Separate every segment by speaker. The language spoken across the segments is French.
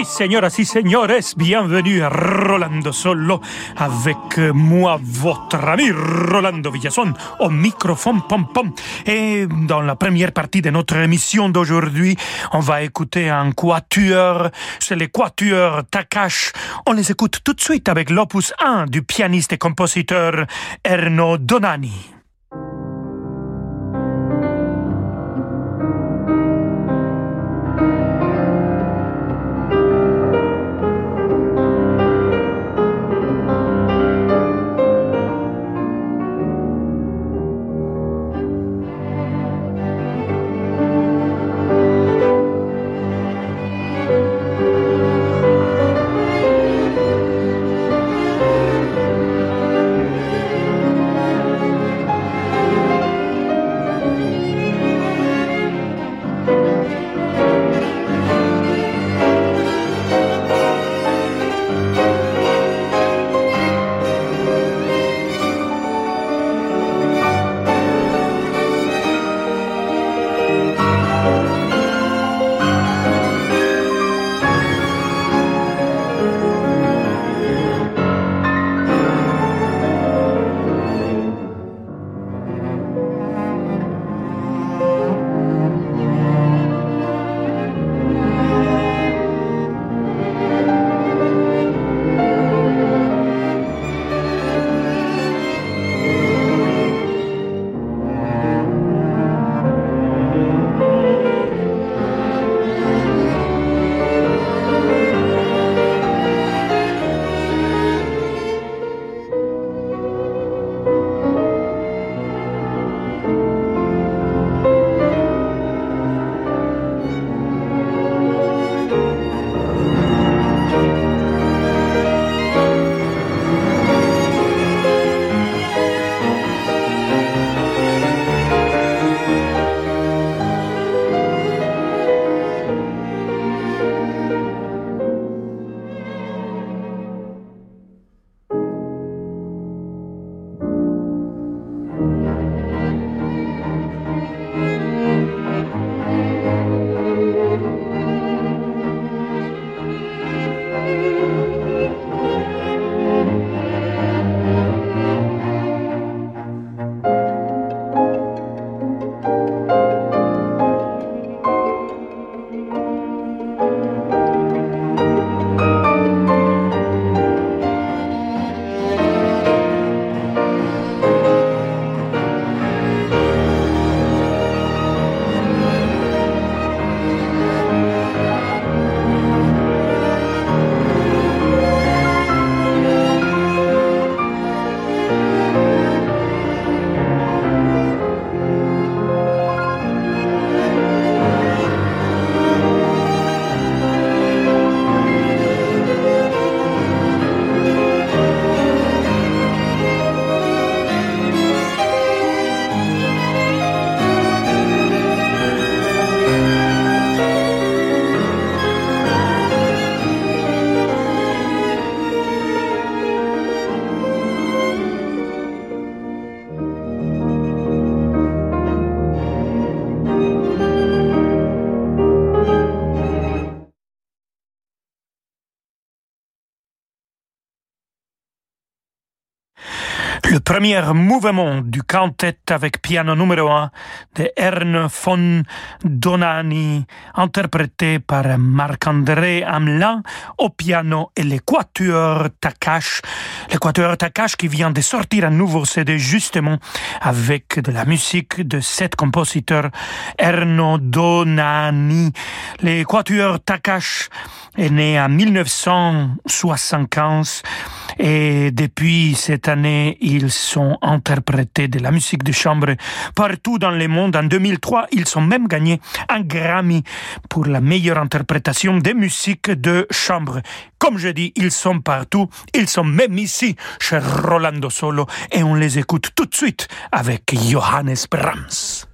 Speaker 1: Si, señoras y señores, bienvenue à Rolando Solo avec moi, votre ami Rolando Villazón au microphone pom pom. Et dans la première partie de notre émission d'aujourd'hui, on va écouter un quatuor, c'est les quatuors Takash. On les écoute tout de suite avec l'opus 1 du pianiste et compositeur Erno Donani. Premier mouvement du quintet avec piano numéro 1 de Erne von Donani, interprété par Marc-André Hamelin au piano et l'équateur Takash. L'équateur Takash qui vient de sortir un nouveau CD justement avec de la musique de cet compositeur Erno Donani. L'équateur Takash est né en 1975 et depuis cette année, ils sont interprétés de la musique de chambre partout dans le monde. En 2003, ils ont même gagné un Grammy pour la meilleure interprétation des musiques de chambre. Comme je dis, ils sont partout. Ils sont même ici chez Rolando Solo et on les écoute tout de suite avec Johannes Brahms.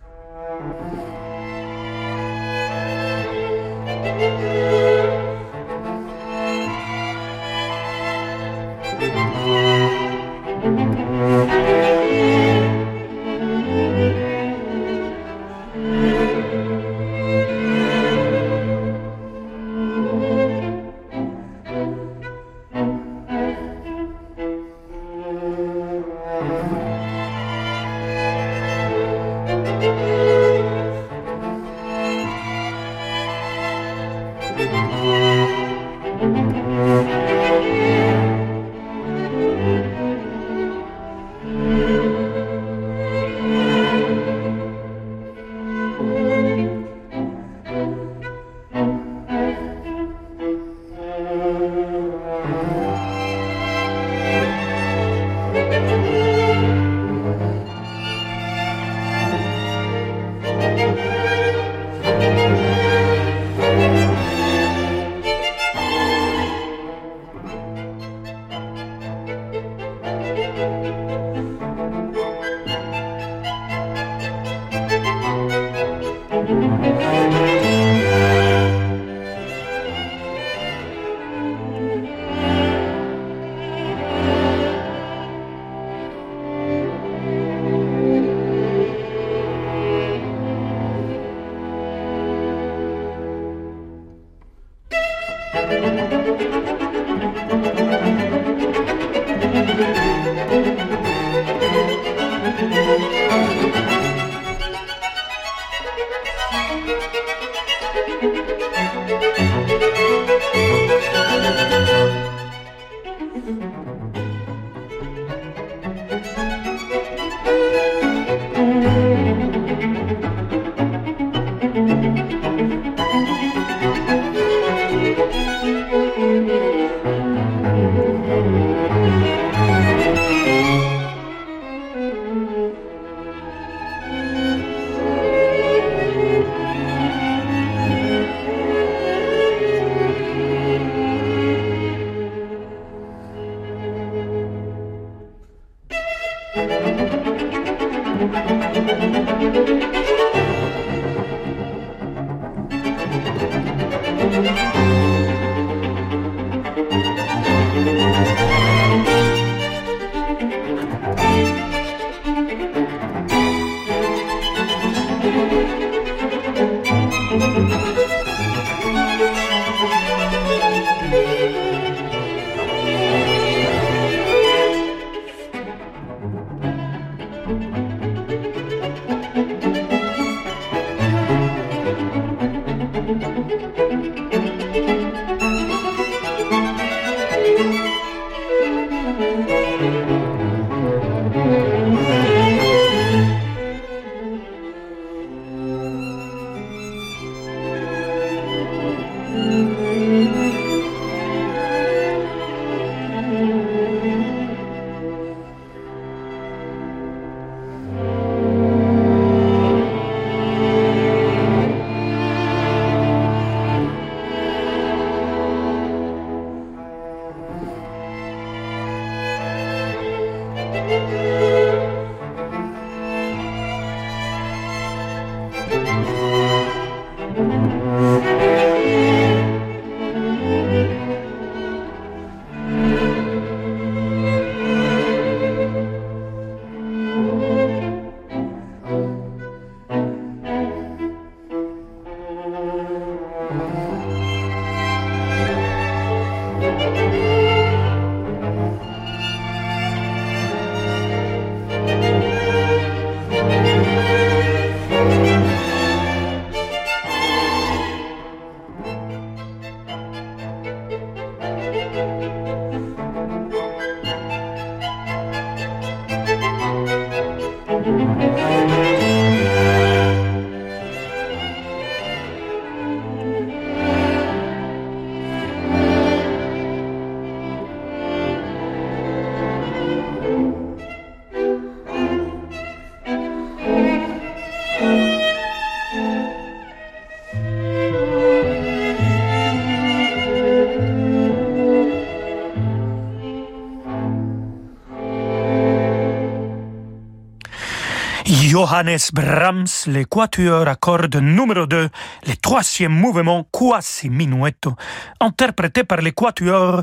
Speaker 1: Johannes Brahms, l'équateur à cordes numéro 2, le troisième mouvement quasi minuetto, interprété par l'équateur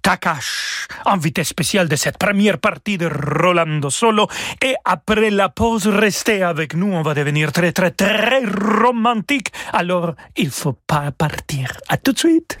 Speaker 1: Takash, invité spécial de cette première partie de Rolando Solo. Et après la pause, restez avec nous, on va devenir très très très romantique. Alors, il faut pas partir. À tout de suite.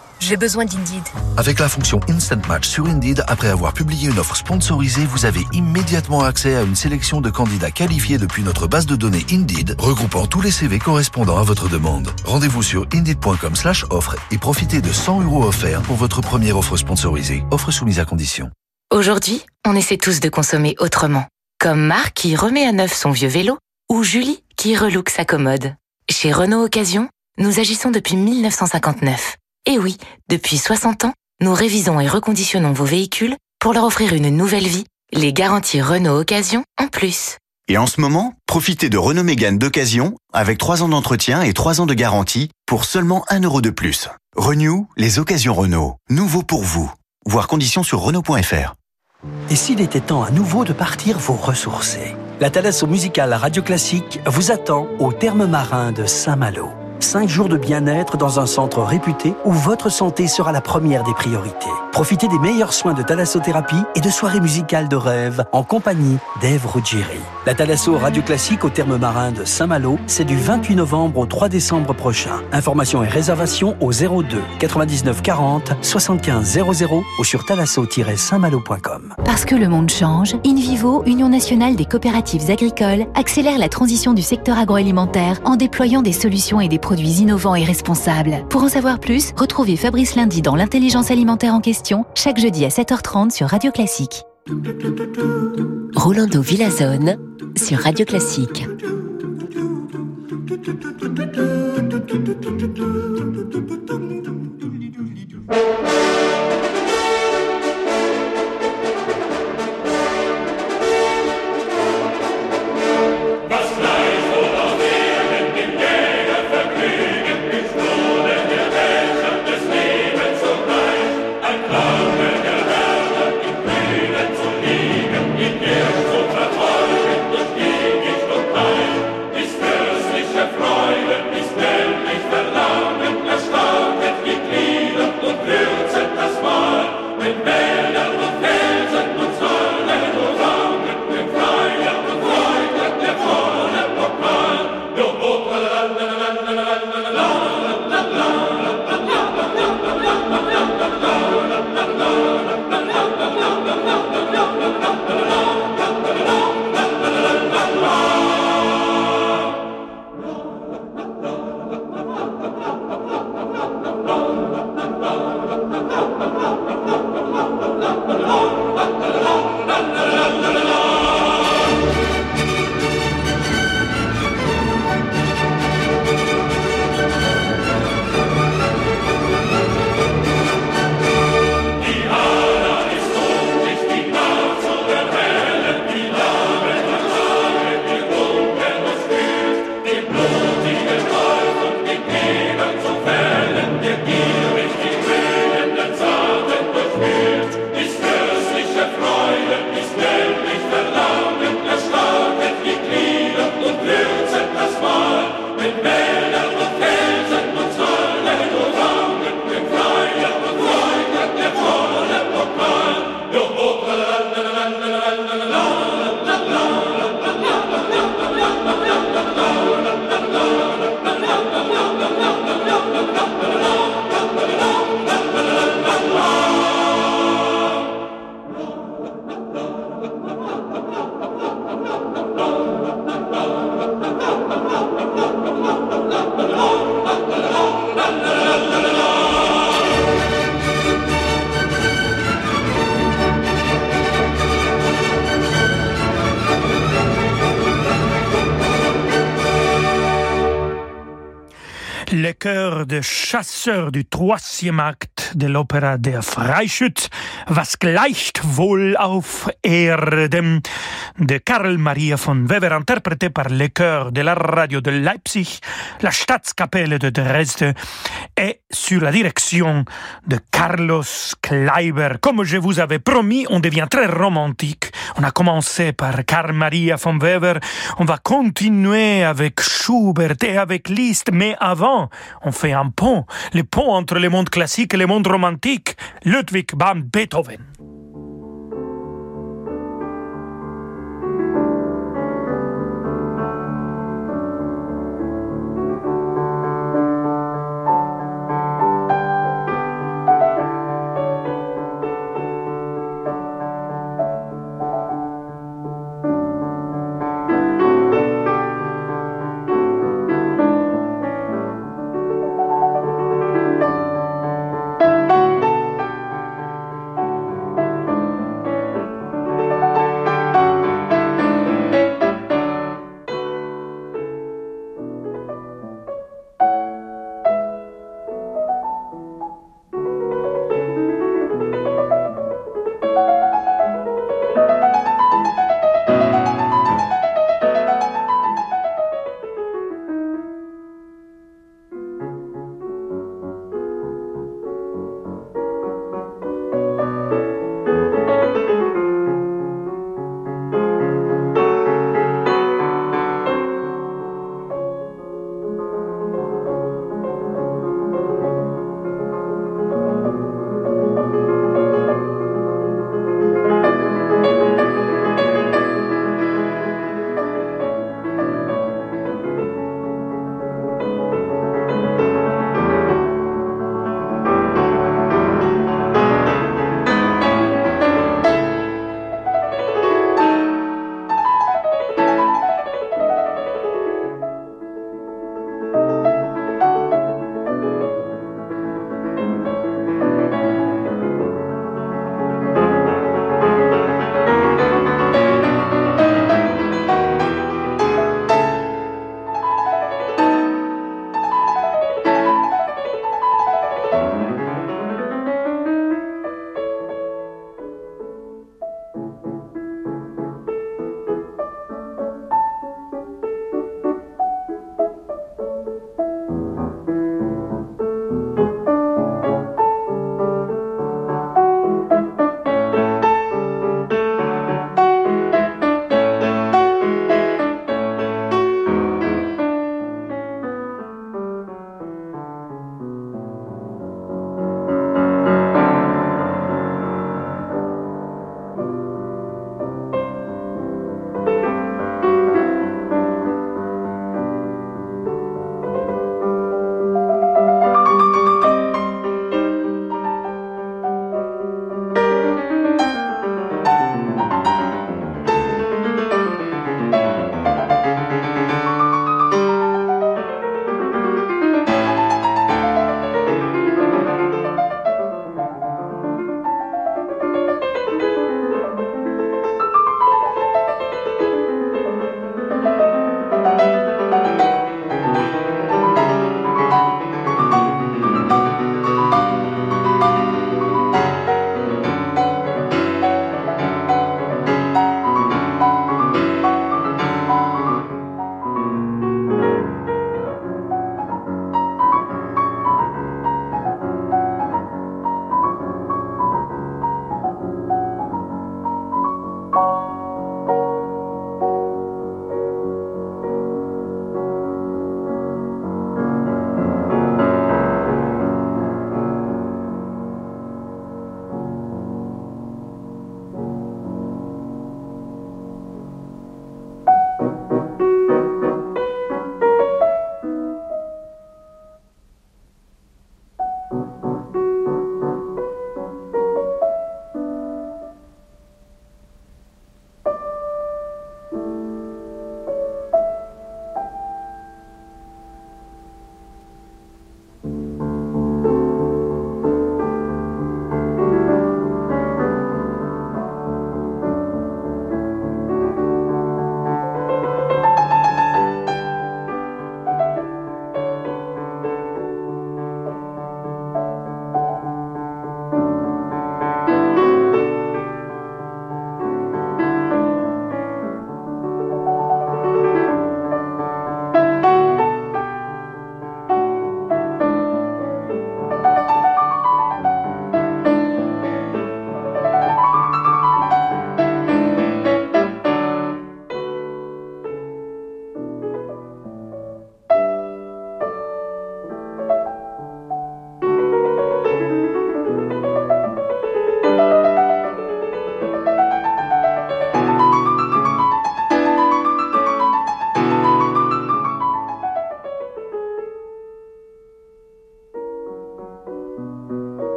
Speaker 2: J'ai besoin d'Indeed.
Speaker 3: Avec la fonction Instant Match sur Indeed, après avoir publié une offre sponsorisée, vous avez immédiatement accès à une sélection de candidats qualifiés depuis notre base de données Indeed, regroupant tous les CV correspondant à votre demande. Rendez-vous sur indeed.com slash offre et profitez de 100 euros offerts pour votre première offre sponsorisée. Offre soumise à condition.
Speaker 4: Aujourd'hui, on essaie tous de consommer autrement. Comme Marc qui remet à neuf son vieux vélo ou Julie qui relook sa commode. Chez Renault Occasion, nous agissons depuis 1959. Et oui, depuis 60 ans, nous révisons et reconditionnons vos véhicules pour leur offrir une nouvelle vie, les garanties Renault Occasion en plus.
Speaker 5: Et en ce moment, profitez de Renault Mégane d'occasion avec 3 ans d'entretien et 3 ans de garantie pour seulement 1 euro de plus. Renew, les occasions Renault. Nouveau pour vous. Voir conditions sur Renault.fr.
Speaker 6: Et s'il était temps à nouveau de partir vous ressourcer La Thalasso musicale Radio Classique vous attend au terme marin de Saint-Malo. 5 jours de bien-être dans un centre réputé où votre santé sera la première des priorités. Profitez des meilleurs soins de thalassothérapie et de soirées musicales de rêve en compagnie d'Ève Ruggieri. La Thalasso Radio Classique au terme marin de Saint-Malo, c'est du 28 novembre au 3 décembre prochain. Informations et réservations au 02 99 40 75 00 ou sur thalasso-saintmalo.com.
Speaker 7: Parce que le monde change, InVivo, Union nationale des coopératives agricoles, accélère la transition du secteur agroalimentaire en déployant des solutions et des produits innovants et responsables. Pour en savoir plus, retrouvez Fabrice Lundi dans l'intelligence alimentaire en question, chaque jeudi à 7h30 sur Radio Classique.
Speaker 8: Rolando Villazone sur Radio Classique.
Speaker 1: Chasseur du troisième acte de l'opéra Der Freischütz, Was gleicht wohl auf Erde, de Karl Maria von Weber, interprété par le chœur de la radio de Leipzig, la Staatskapelle de Dresde et sur la direction de Carlos Kleiber. Comme je vous avais promis, on devient très romantique. On a commencé par Karl Maria von Weber, on va continuer avec Schubert et avec Liszt, mais avant, on fait un pont, le pont entre le monde classique et le monde romantique, Ludwig van Beethoven.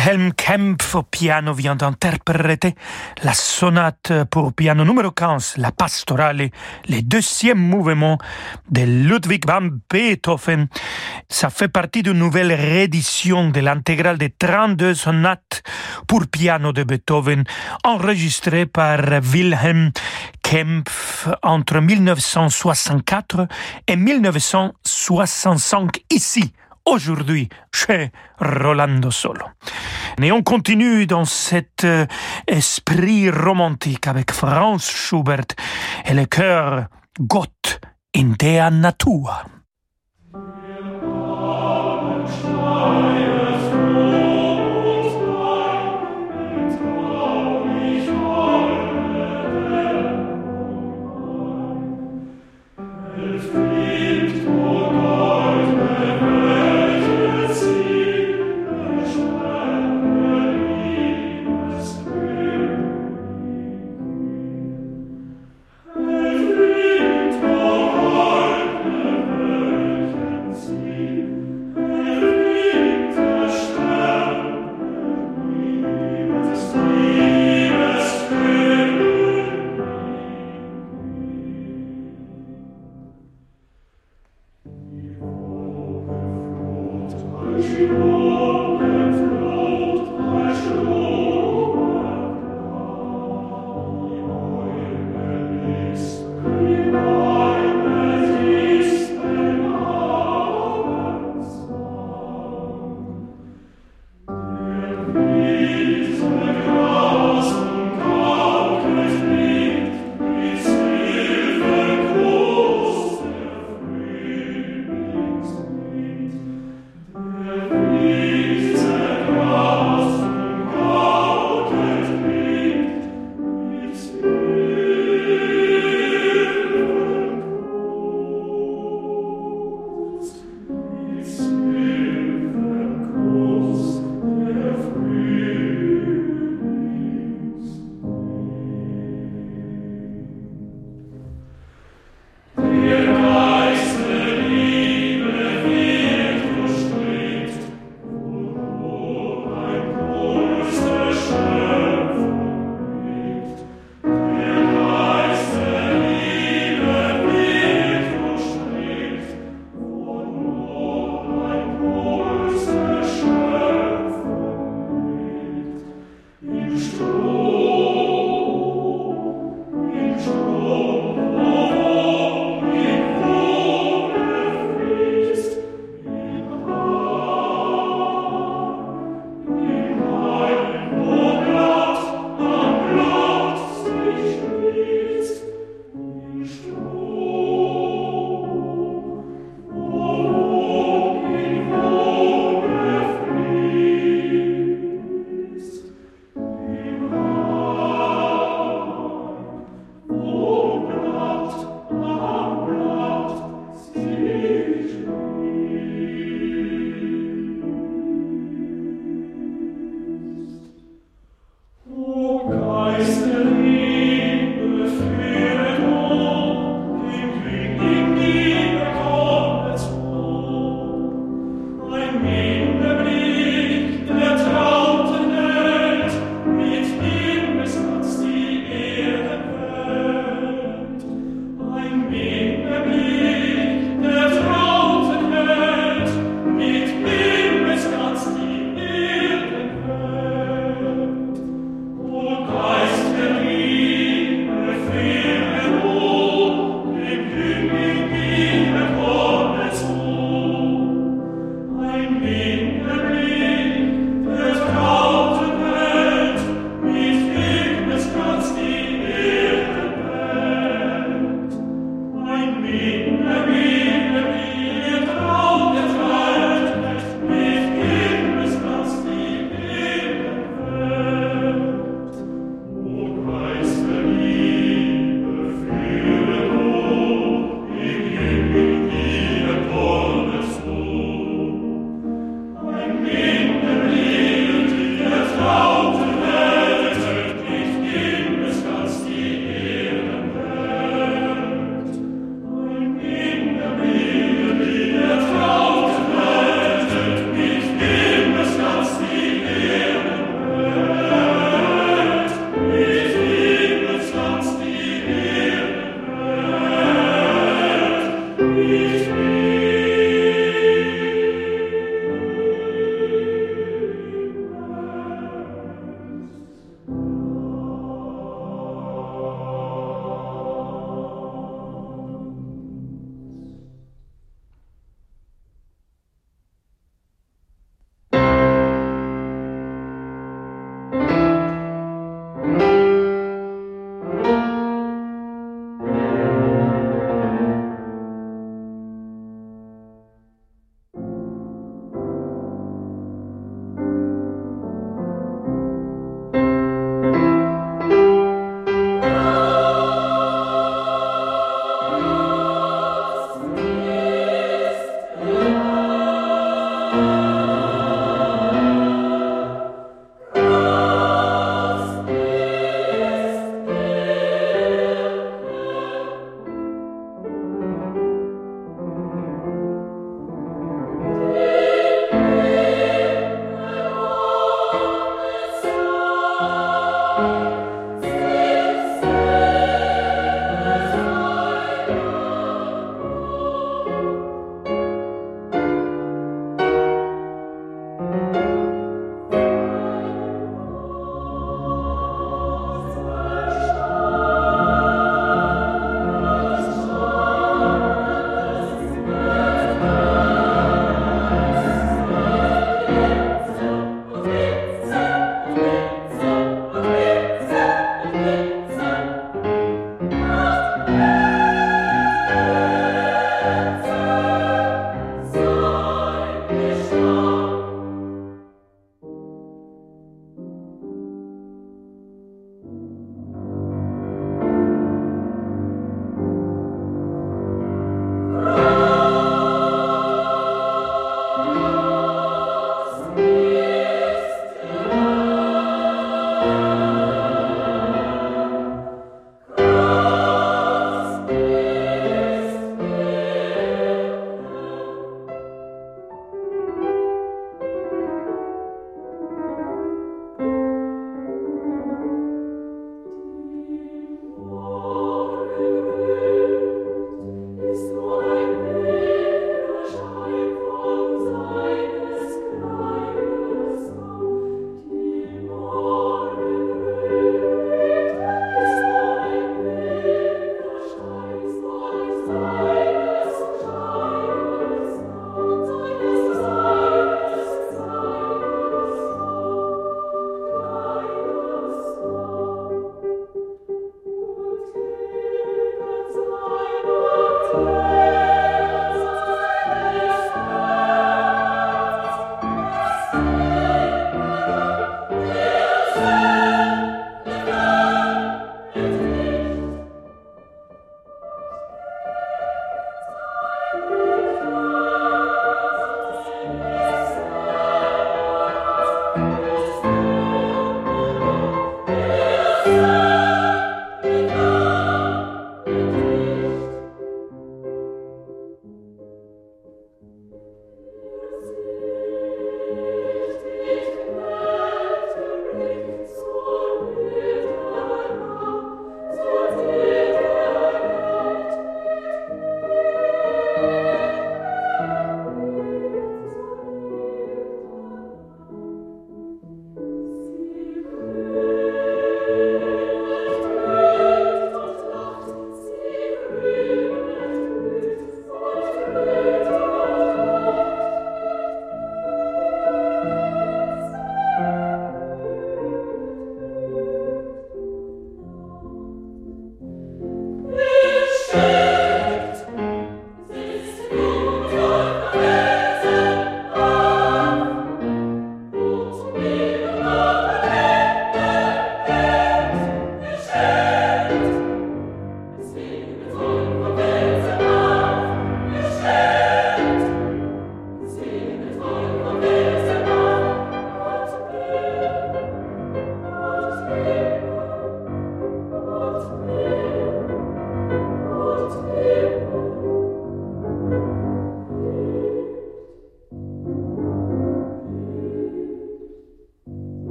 Speaker 1: Wilhelm Kempf au piano vient d'interpréter la sonate pour piano numéro 15, la pastorale, le deuxième mouvement de Ludwig van Beethoven. Ça fait partie d'une nouvelle réédition de l'intégrale des 32 sonates pour piano de Beethoven, enregistrée par Wilhelm Kempf entre 1964 et 1965 ici aujourd'hui chez Rolando Solo. Et on continue dans cet euh, esprit romantique avec Franz Schubert et le chœur Gott in der Natur.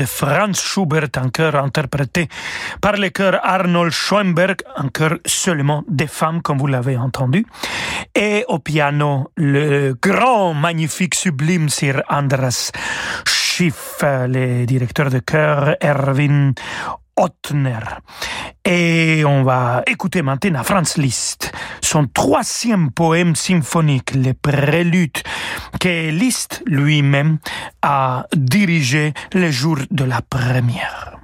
Speaker 1: De Franz Schubert, un chœur interprété par le chœur Arnold Schoenberg, un chœur seulement des femmes, comme vous l'avez entendu. Et au piano, le grand, magnifique, sublime Sir Andras Schiff, le directeur de chœur Erwin et on va écouter maintenant Franz Liszt, son troisième poème symphonique, les préludes, que Liszt lui-même a dirigé le jour de la première.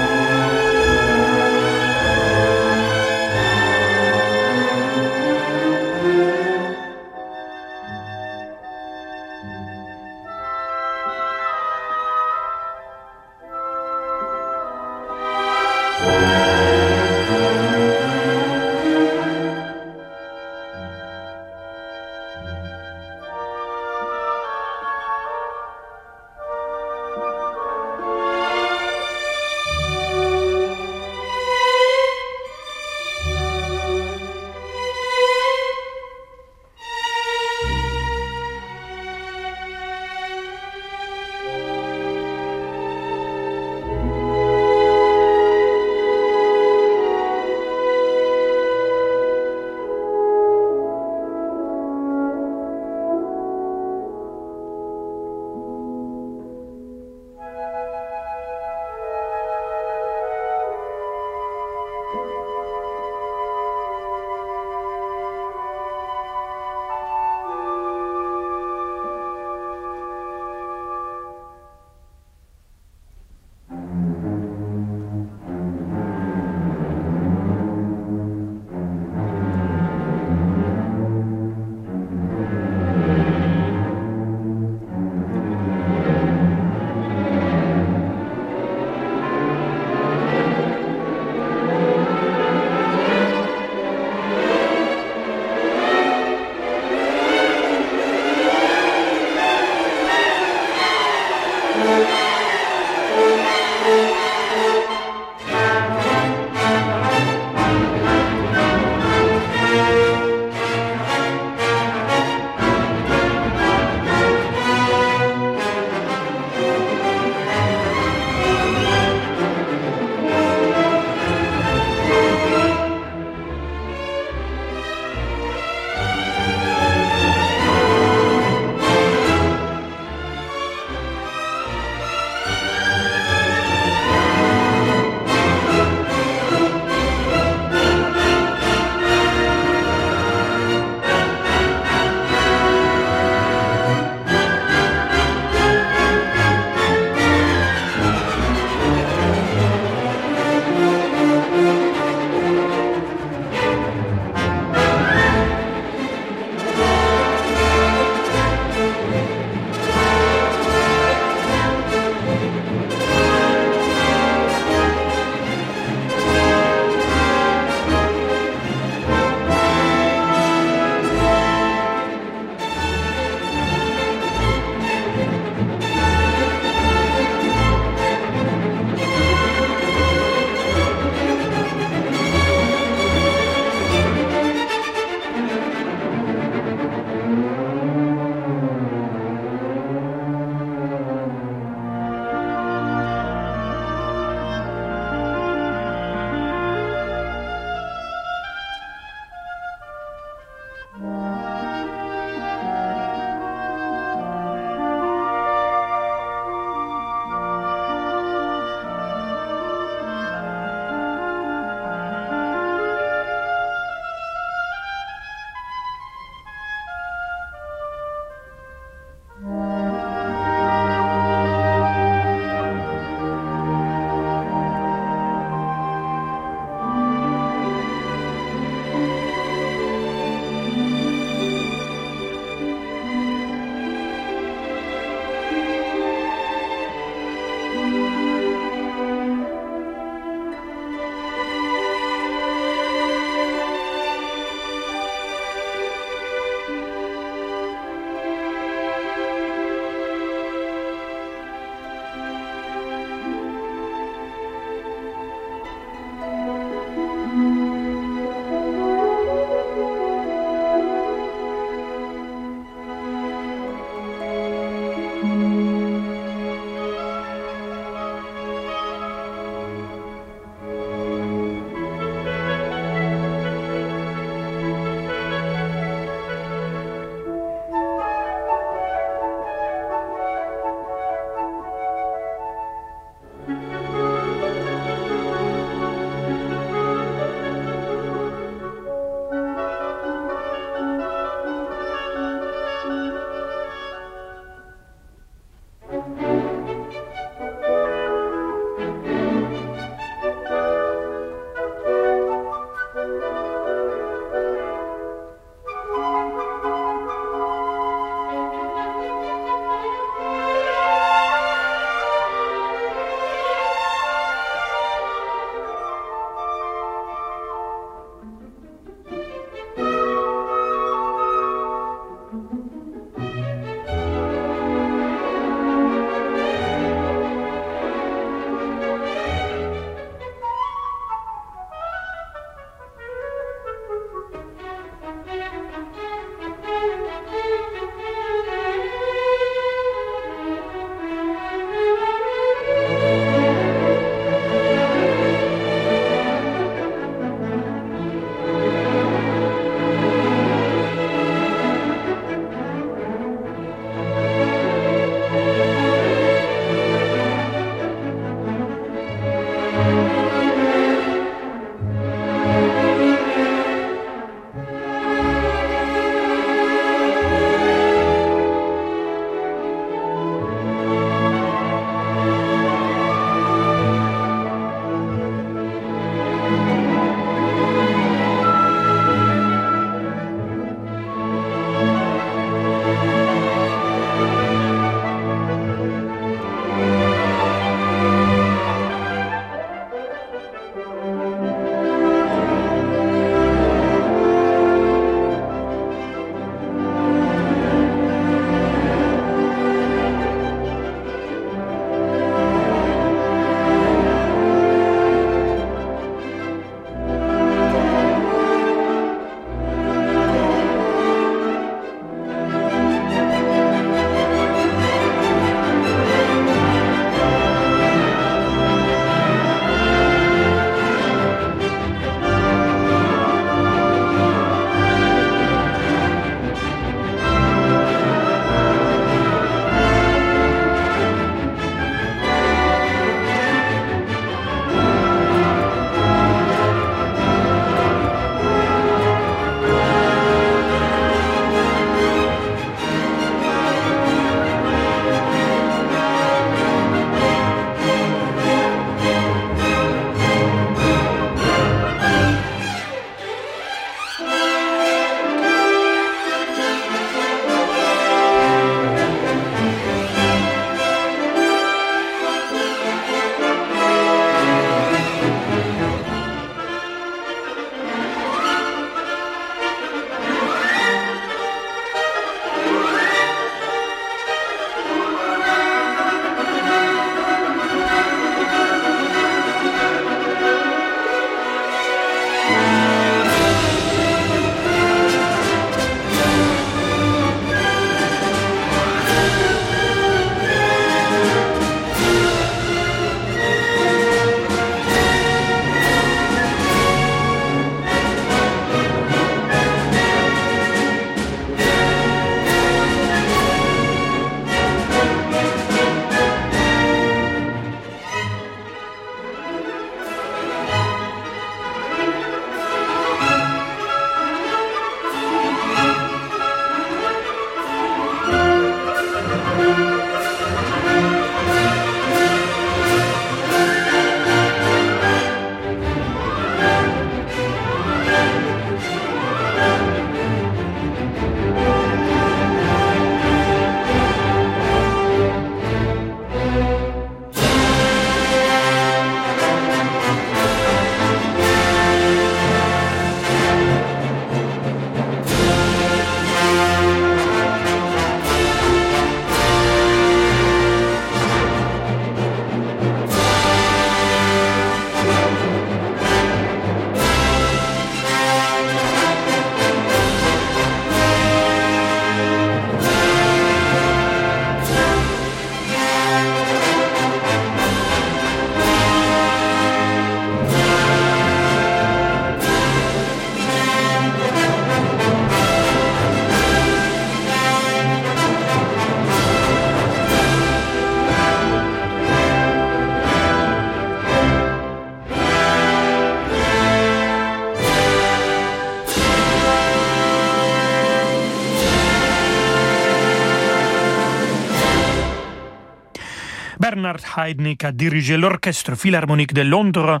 Speaker 1: Bernard Heidnick a dirigé l'Orchestre Philharmonique de Londres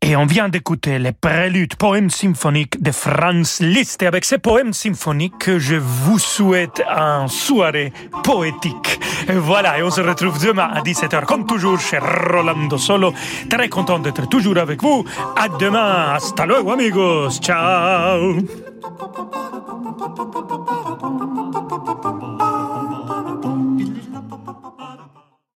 Speaker 1: et on vient d'écouter les préludes poèmes symphoniques de Franz Liszt. Et avec ces poèmes symphoniques, je vous souhaite une soirée poétique. Et voilà, et on se retrouve demain à 17h, comme toujours, chez Rolando Solo. Très content d'être toujours avec vous. À demain. Hasta luego, amigos. Ciao.